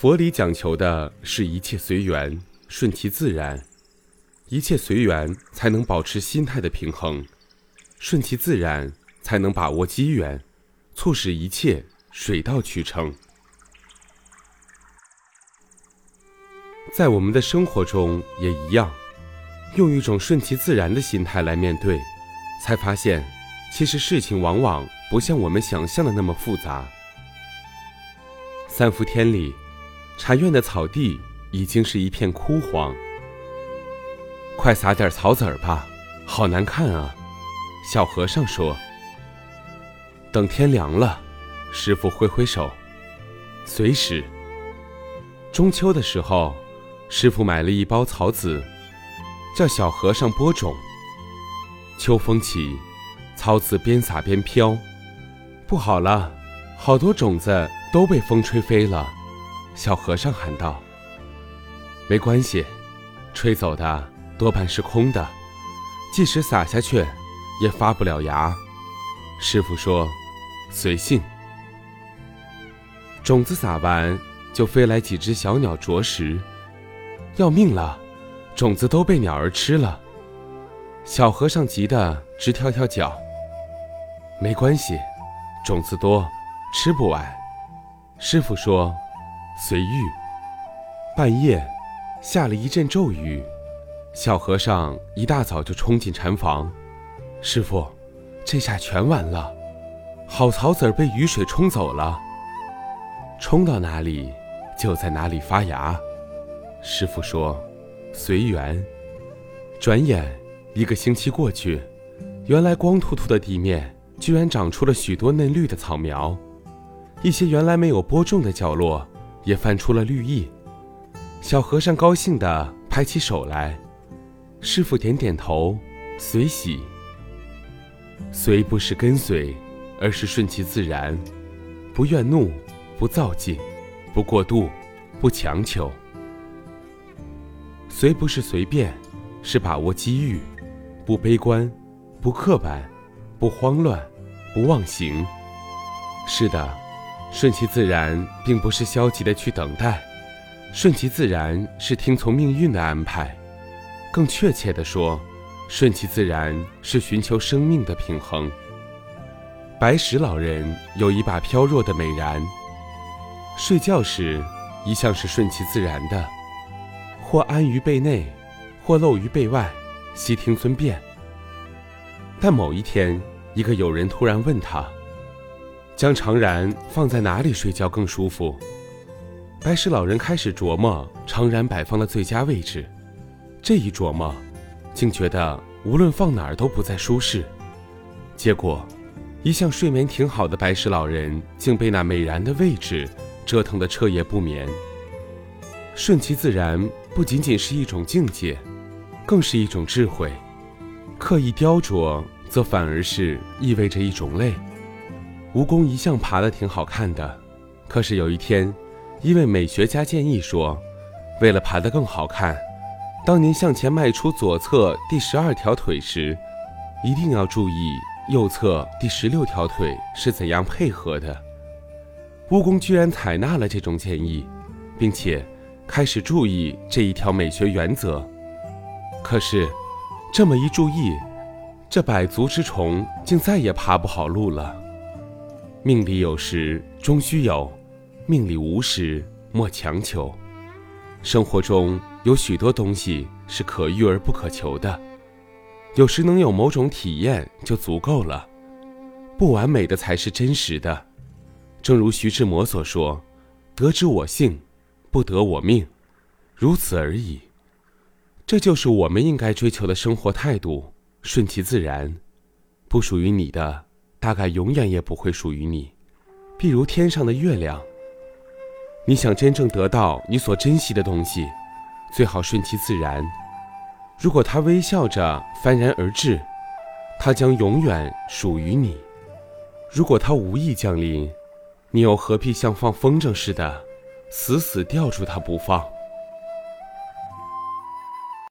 佛理讲求的是一切随缘，顺其自然，一切随缘才能保持心态的平衡，顺其自然才能把握机缘，促使一切水到渠成。在我们的生活中也一样，用一种顺其自然的心态来面对，才发现，其实事情往往不像我们想象的那么复杂。三伏天里，禅院的草地已经是一片枯黄。快撒点草籽儿吧，好难看啊！小和尚说。等天凉了，师傅挥挥手，随时。中秋的时候。师傅买了一包草籽，叫小和尚播种。秋风起，草籽边撒边飘，不好了，好多种子都被风吹飞了。小和尚喊道：“没关系，吹走的多半是空的，即使撒下去，也发不了芽。”师傅说：“随性。”种子撒完，就飞来几只小鸟啄食。要命了，种子都被鸟儿吃了。小和尚急得直跳跳脚。没关系，种子多，吃不完。师傅说：“随遇。”半夜，下了一阵骤雨，小和尚一大早就冲进禅房。师傅，这下全完了，好草籽儿被雨水冲走了。冲到哪里，就在哪里发芽。师傅说：“随缘。”转眼一个星期过去，原来光秃秃的地面居然长出了许多嫩绿的草苗，一些原来没有播种的角落也泛出了绿意。小和尚高兴地拍起手来。师傅点点头，随喜。随不是跟随，而是顺其自然，不怨怒，不躁进，不过度，不强求。随不是随便，是把握机遇，不悲观，不刻板，不慌乱，不忘形。是的，顺其自然并不是消极的去等待，顺其自然是听从命运的安排。更确切的说，顺其自然是寻求生命的平衡。白石老人有一把飘弱的美髯，睡觉时一向是顺其自然的。或安于被内，或露于被外，悉听尊便。但某一天，一个友人突然问他：“将长然放在哪里睡觉更舒服？”白石老人开始琢磨长然摆放的最佳位置。这一琢磨，竟觉得无论放哪儿都不再舒适。结果，一向睡眠挺好的白石老人，竟被那美然的位置折腾得彻夜不眠。顺其自然不仅仅是一种境界，更是一种智慧。刻意雕琢，则反而是意味着一种累。蜈蚣一向爬得挺好看的，可是有一天，一位美学家建议说，为了爬得更好看，当您向前迈出左侧第十二条腿时，一定要注意右侧第十六条腿是怎样配合的。蜈蚣居然采纳了这种建议，并且。开始注意这一条美学原则，可是，这么一注意，这百足之虫竟再也爬不好路了。命里有时终须有，命里无时莫强求。生活中有许多东西是可遇而不可求的，有时能有某种体验就足够了。不完美的才是真实的，正如徐志摩所说：“得之我幸。”不得我命，如此而已。这就是我们应该追求的生活态度：顺其自然。不属于你的，大概永远也不会属于你。譬如天上的月亮。你想真正得到你所珍惜的东西，最好顺其自然。如果它微笑着幡然而至，它将永远属于你；如果它无意降临，你又何必像放风筝似的？死死吊住他不放。